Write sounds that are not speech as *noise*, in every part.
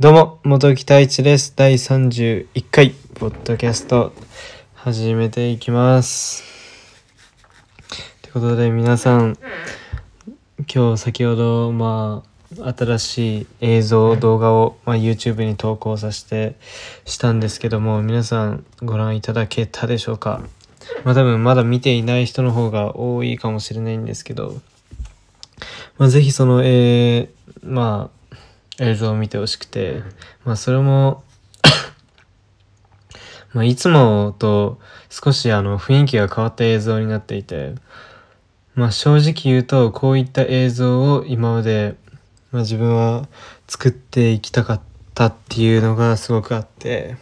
どうも、元木太一です。第31回、ポッドキャスト、始めていきます。ということで、皆さん、今日先ほど、まあ、新しい映像、動画を、まあ、YouTube に投稿させて、したんですけども、皆さんご覧いただけたでしょうか？まあ多分まだ見ていない人の方が多いかもしれないんですけど、まあ、ぜひその、えー、まあ、映像を見てほしくて、まあそれも *coughs* まあいつもと少しあの雰囲気が変わった映像になっていて、まあ正直言うとこういった映像を今まで、まあ、自分は作っていきたかったっていうのがすごくあって、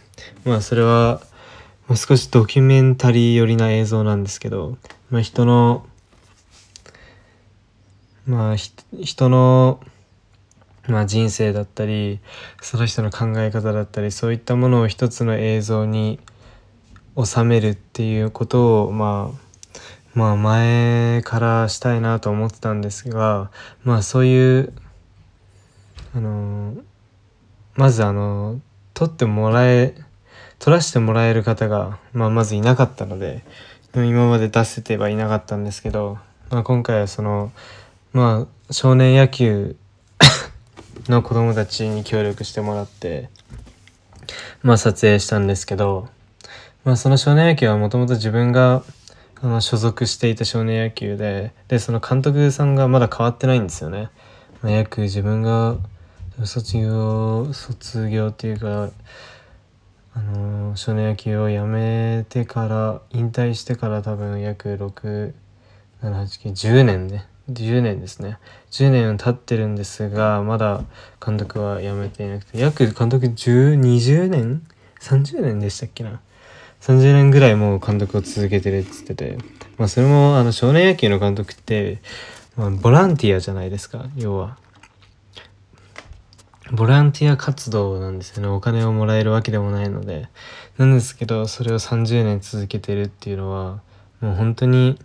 まあそれは、まあ、少しドキュメンタリー寄りな映像なんですけど、まあ人の、まあひ人のまあ、人生だったりその人の考え方だったりそういったものを一つの映像に収めるっていうことをまあまあ前からしたいなと思ってたんですがまあそういうあのまずあの撮ってもらえ撮らせてもらえる方が、まあ、まずいなかったので今まで出せてはいなかったんですけど、まあ、今回はそのまあ少年野球の子供たちに協力してもらって、まあ撮影したんですけど、まあその少年野球はもともと自分があの所属していた少年野球で、で、その監督さんがまだ変わってないんですよね。まあ、約自分が卒業、卒業っていうか、あの少年野球を辞めてから、引退してから多分約6、7、8、9、10年ね。10年ですね。10年経ってるんですがまだ監督は辞めていなくて。約監督1020年？30年でしたっけな。30年ぐらいもう監督を続けてるっつってて。まあそれもあの少年野球の監督って、まあ、ボランティアじゃないですか。要は。ボランティア活動なんですよね。お金をもらえるわけでもないので。なんですけどそれを30年続けてるっていうのはもう本当に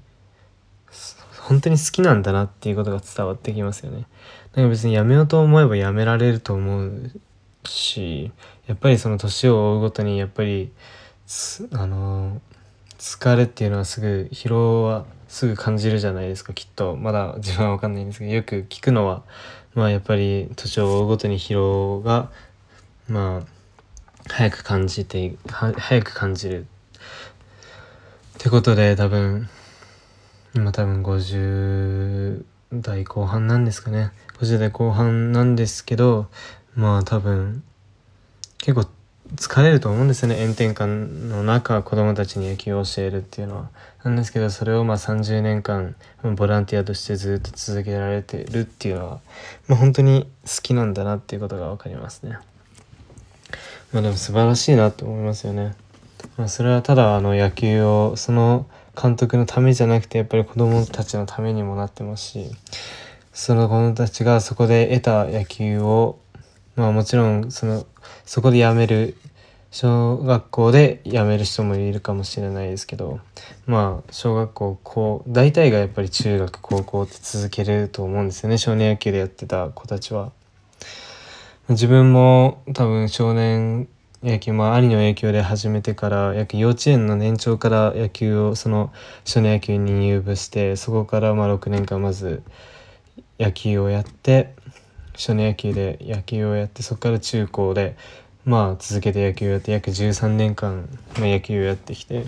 本当に好きなんだなっていうことが伝わってきますよね。なんか別にやめようと思えばやめられると思うし、やっぱりその年を追うごとにやっぱり、あの、疲れっていうのはすぐ、疲労はすぐ感じるじゃないですか、きっと。まだ自分はわかんないんですけど、よく聞くのは、まあやっぱり年を追うごとに疲労が、まあ、早く感じて、早く感じる。ってことで多分、今多分50代後半なんですかね。50代後半なんですけどまあ多分結構疲れると思うんですよね。炎天下の中子供たちに野球を教えるっていうのは。なんですけどそれをまあ30年間ボランティアとしてずっと続けられてるっていうのは、まあ、本当に好きなんだなっていうことが分かりますね。まあでも素晴らしいなと思いますよね。まあそれはただあの野球をその監督のためじゃなくてやっぱり子供たちのためにもなってますしその子供たちがそこで得た野球をまあもちろんそのそこで辞める小学校で辞める人もいるかもしれないですけどまあ小学校高大体がやっぱり中学高校って続けると思うんですよね少年野球でやってた子たちは。自分も多分少年野球まあ兄の影響で始めてから約幼稚園の年長から野球をその少年野球に入部してそこからまあ6年間まず野球をやって少年野球で野球をやってそこから中高でまあ続けて野球をやって約13年間、まあ、野球をやってきて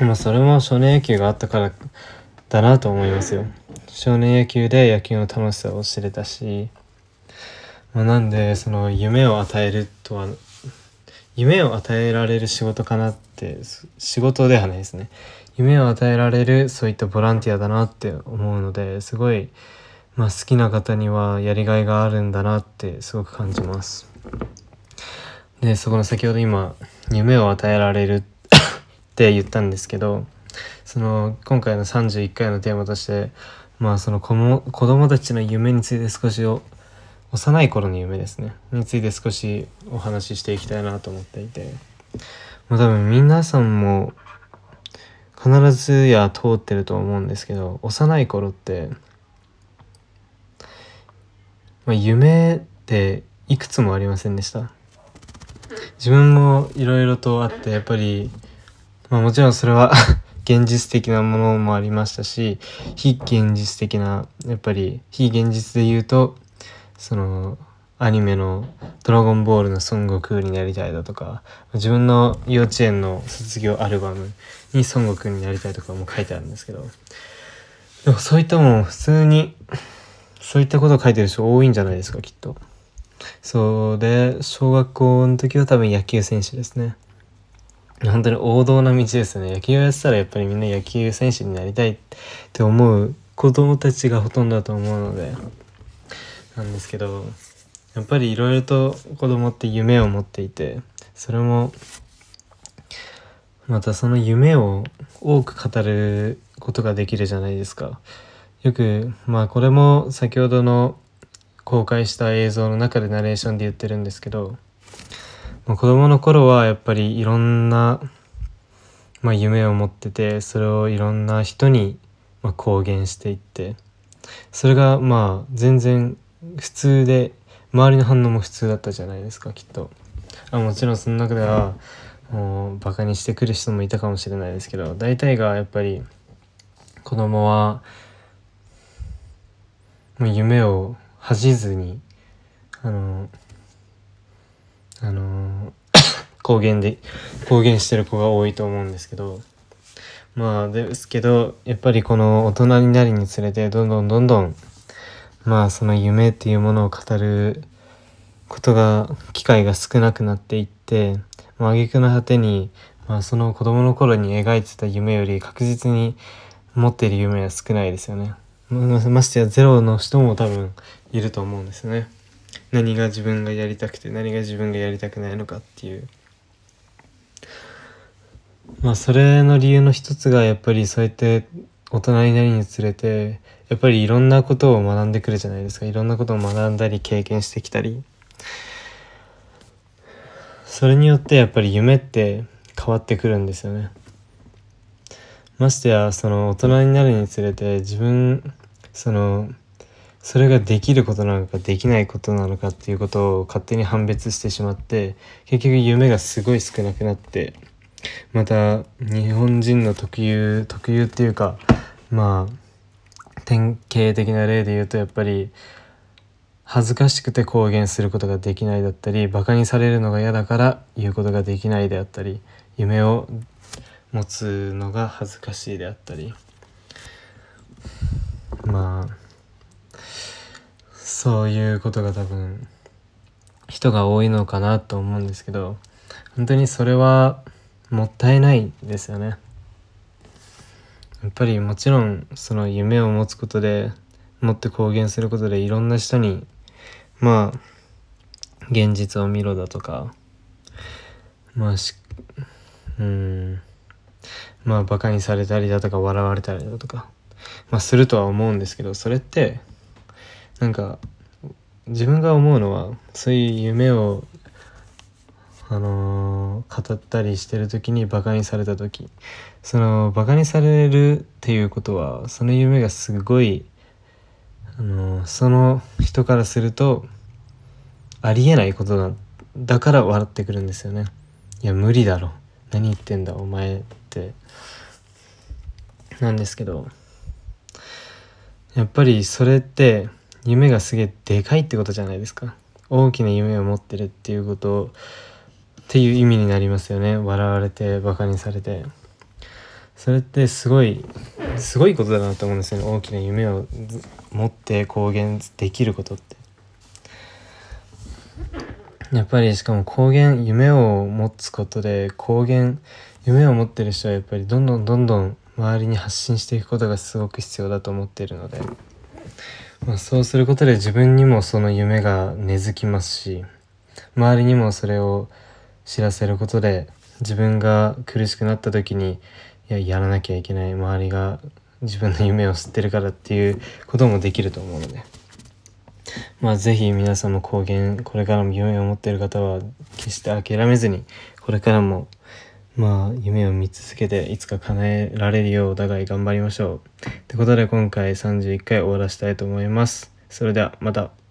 まあそれも少年野球があったからだなと思いますよ。少年野球で野球の楽しさを知れたしまあ、なんでその夢を与えるとは夢を与えられる仕事かなって仕事ではないですね。夢を与えられるそういったボランティアだなって思うのですごい、まあ、好きな方にはやりがいがあるんだなってすごく感じます。でそこの先ほど今夢を与えられる *coughs* って言ったんですけどその今回の31回のテーマとしてまあその子も子供たちの夢について少しを幼い頃の夢ですね。について少しお話ししていきたいなと思っていて、まあ、多分皆さんも必ずや通ってると思うんですけど幼い頃って、まあ、夢っていくつもありませんでした？自分もいろいろとあってやっぱりまあもちろんそれは *laughs* 現実的なものもありましたし非現実的なやっぱり非現実で言うとそのアニメの「ドラゴンボール」の孫悟空になりたいだとか自分の幼稚園の卒業アルバムに孫悟空になりたいとかも書いてあるんですけどでもそういったもん普通にそういったことを書いてる人多いんじゃないですかきっと。そうで小学校の時は多分野球選手ですね。本当に王道な道ですね。野球をやってたらやっぱりみんな野球選手になりたいって思う子供たちがほとんどだと思うのでなんですけどやっぱりいろいろと子供って夢を持っていてそれもまたその夢を多く語ることができるじゃないですか。よくまあこれも先ほどの公開した映像の中でナレーションで言ってるんですけど子供の頃はやっぱりいろんな、まあ、夢を持っててそれをいろんな人に、まあ、公言していってそれがまあ全然普通で周りの反応も普通だったじゃないですかきっと。あもちろんその中ではもうバカにしてくる人もいたかもしれないですけど大体がやっぱり子供はもう夢を恥じずにあのあの *coughs* 公言で公言してる子が多いと思うんですけどまあですけどやっぱりこの大人になるにつれてどんどんどんどんまあその夢っていうものを語ることが機会が少なくなっていってまあ挙句の果てに、まあ、その子供の頃に描いてた夢より確実に持っている夢は少ないですよね。ましてやゼロの人も多分いると思うんですよね。何が自分がやりたくて何が自分がやりたくないのかっていう。まあそれの理由の一つがやっぱりそうやって大人になりにつれてやっぱりいろんなことを学んでくるじゃないですか。いろんなことを学んだり経験してきたり。それによってやっぱり夢って変わってくるんですよね。ましてやその大人になるにつれて自分そのそれができることなのかできないことなのかっていうことを勝手に判別してしまって結局夢がすごい少なくなってまた日本人の特有特有っていうかまあ典型的な例で言うとやっぱり恥ずかしくて公言することができないだったりバカにされるのが嫌だから言うことができないであったり夢を持つのが恥ずかしいであったりまあそういうことが多分人が多いのかなと思うんですけど本当にそれはもったいないですよね。やっぱりもちろんその夢を持つことで持って公言することでいろんな人にまあ現実を見ろだとかまあしうんまあバカにされたりだとか笑われたりだとか、まあ、するとは思うんですけどそれってなんか自分が思うのはそういう夢をあのー、語ったりしてる時にバカにされた時。そのバカにされるっていうことはその夢がすごい、あのー、その人からするとありえないことだだから笑ってくるんですよね。いや無理だろ。何言ってんだお前って。なんですけどやっぱりそれって夢がすげえでかいってことじゃないですか。大きな夢を持ってるっていうことをっていう意味になりますよね。笑われてバカにされて。それってすごいすごいことだなと思うんですよね。大きな夢を持って公言できることって。やっぱりしかも公言夢を持つことで公言夢を持ってる人はやっぱりどんどんどんどん周りに発信していくことがすごく必要だと思っているので、まあ、そうすることで自分にもその夢が根付きますし周りにもそれを知らせることで自分が苦しくなった時にいややらなきゃいけない周りが自分の夢を知ってるからっていうこともできると思うのでまあ是非皆さんも公言これからも夢を持ってる方は決して諦めずにこれからもまあ夢を見続けていつか叶えられるようお互い頑張りましょう。ってことで今回31回終わらせたいと思います。それではまた。